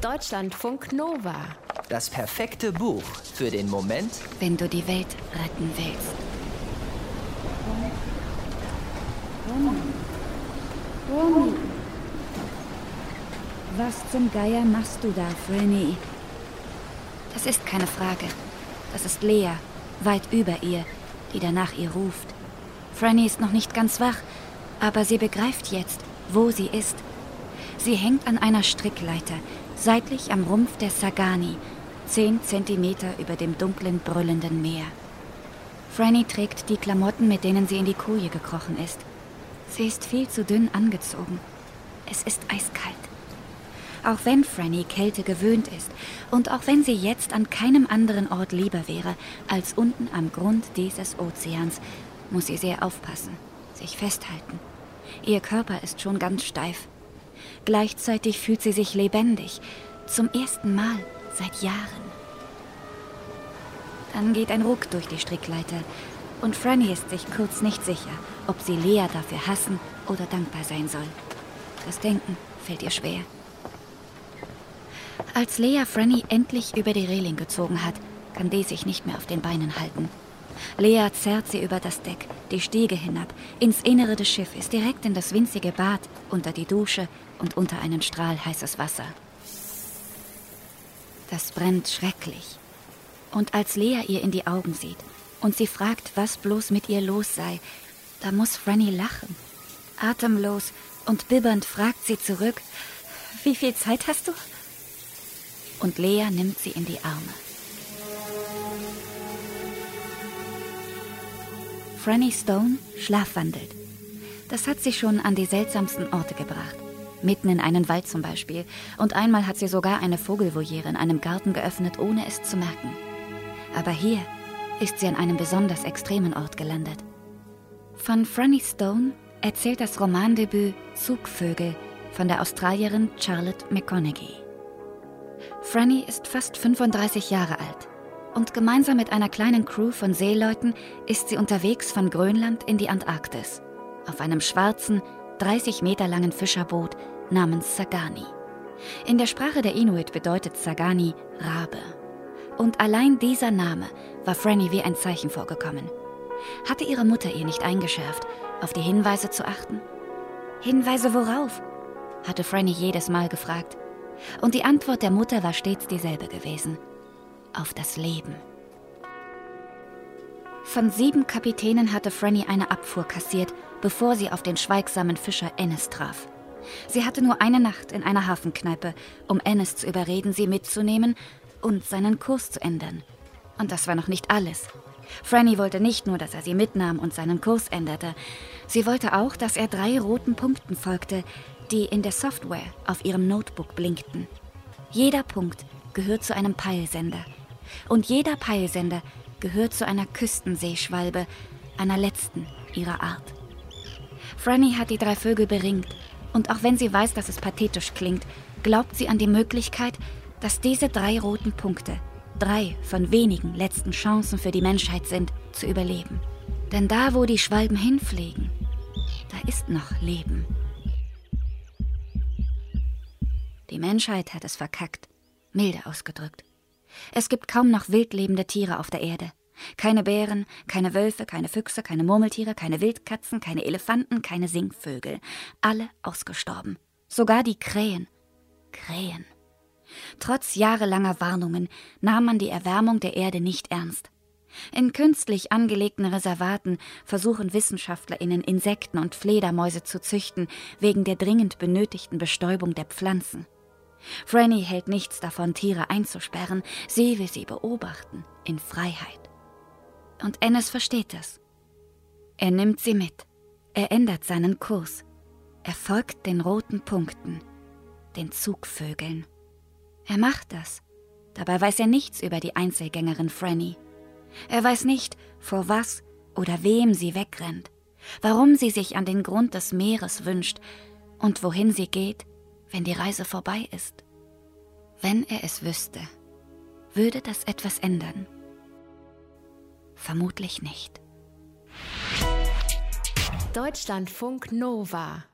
Deutschlandfunk Nova. Das perfekte Buch für den Moment, wenn du die Welt retten willst. Romy. Was zum Geier machst du da, Franny? Das ist keine Frage. Das ist Lea, weit über ihr, die danach ihr ruft. Franny ist noch nicht ganz wach, aber sie begreift jetzt, wo sie ist. Sie hängt an einer Strickleiter, seitlich am Rumpf der Sagani, zehn Zentimeter über dem dunklen, brüllenden Meer. Franny trägt die Klamotten, mit denen sie in die Koje gekrochen ist. Sie ist viel zu dünn angezogen. Es ist eiskalt. Auch wenn Franny Kälte gewöhnt ist und auch wenn sie jetzt an keinem anderen Ort lieber wäre als unten am Grund dieses Ozeans, muss sie sehr aufpassen, sich festhalten. Ihr Körper ist schon ganz steif. Gleichzeitig fühlt sie sich lebendig, zum ersten Mal seit Jahren. Dann geht ein Ruck durch die Strickleiter und Franny ist sich kurz nicht sicher, ob sie Lea dafür hassen oder dankbar sein soll. Das Denken fällt ihr schwer. Als Lea Franny endlich über die Reling gezogen hat, kann die sich nicht mehr auf den Beinen halten. Lea zerrt sie über das Deck, die Stiege hinab, ins Innere des Schiffes, direkt in das winzige Bad, unter die Dusche und unter einen Strahl heißes Wasser. Das brennt schrecklich. Und als Lea ihr in die Augen sieht und sie fragt, was bloß mit ihr los sei, da muss Franny lachen. Atemlos und bibbernd fragt sie zurück, wie viel Zeit hast du? Und Lea nimmt sie in die Arme. Franny Stone schlafwandelt. Das hat sie schon an die seltsamsten Orte gebracht. Mitten in einen Wald zum Beispiel. Und einmal hat sie sogar eine Vogelvoliere in einem Garten geöffnet, ohne es zu merken. Aber hier ist sie an einem besonders extremen Ort gelandet. Von Franny Stone erzählt das Romandebüt Zugvögel von der Australierin Charlotte McConaughey. Franny ist fast 35 Jahre alt und gemeinsam mit einer kleinen Crew von Seeleuten ist sie unterwegs von Grönland in die Antarktis auf einem schwarzen, 30 Meter langen Fischerboot namens Sagani. In der Sprache der Inuit bedeutet Sagani Rabe. Und allein dieser Name war Franny wie ein Zeichen vorgekommen. Hatte ihre Mutter ihr nicht eingeschärft, auf die Hinweise zu achten? Hinweise worauf? hatte Franny jedes Mal gefragt. Und die Antwort der Mutter war stets dieselbe gewesen. Auf das Leben. Von sieben Kapitänen hatte Franny eine Abfuhr kassiert, bevor sie auf den schweigsamen Fischer Ennis traf. Sie hatte nur eine Nacht in einer Hafenkneipe, um Ennis zu überreden, sie mitzunehmen und seinen Kurs zu ändern. Und das war noch nicht alles. Franny wollte nicht nur, dass er sie mitnahm und seinen Kurs änderte. Sie wollte auch, dass er drei roten Punkten folgte, die in der Software auf ihrem Notebook blinkten. Jeder Punkt gehört zu einem Peilsender. Und jeder Peilsender gehört zu einer Küstenseeschwalbe, einer letzten ihrer Art. Franny hat die drei Vögel beringt. Und auch wenn sie weiß, dass es pathetisch klingt, glaubt sie an die Möglichkeit, dass diese drei roten Punkte drei von wenigen letzten Chancen für die Menschheit sind, zu überleben. Denn da, wo die Schwalben hinfliegen, da ist noch Leben. Die Menschheit hat es verkackt, milde ausgedrückt. Es gibt kaum noch wildlebende Tiere auf der Erde. Keine Bären, keine Wölfe, keine Füchse, keine Murmeltiere, keine Wildkatzen, keine Elefanten, keine Singvögel. Alle ausgestorben. Sogar die Krähen. Krähen. Trotz jahrelanger Warnungen nahm man die Erwärmung der Erde nicht ernst. In künstlich angelegten Reservaten versuchen WissenschaftlerInnen Insekten und Fledermäuse zu züchten, wegen der dringend benötigten Bestäubung der Pflanzen. Franny hält nichts davon, Tiere einzusperren, sie will sie beobachten, in Freiheit. Und Ennis versteht das. Er nimmt sie mit, er ändert seinen Kurs, er folgt den roten Punkten, den Zugvögeln. Er macht das, dabei weiß er nichts über die Einzelgängerin Franny. Er weiß nicht, vor was oder wem sie wegrennt, warum sie sich an den Grund des Meeres wünscht und wohin sie geht, wenn die Reise vorbei ist. Wenn er es wüsste, würde das etwas ändern? Vermutlich nicht. Deutschlandfunk Nova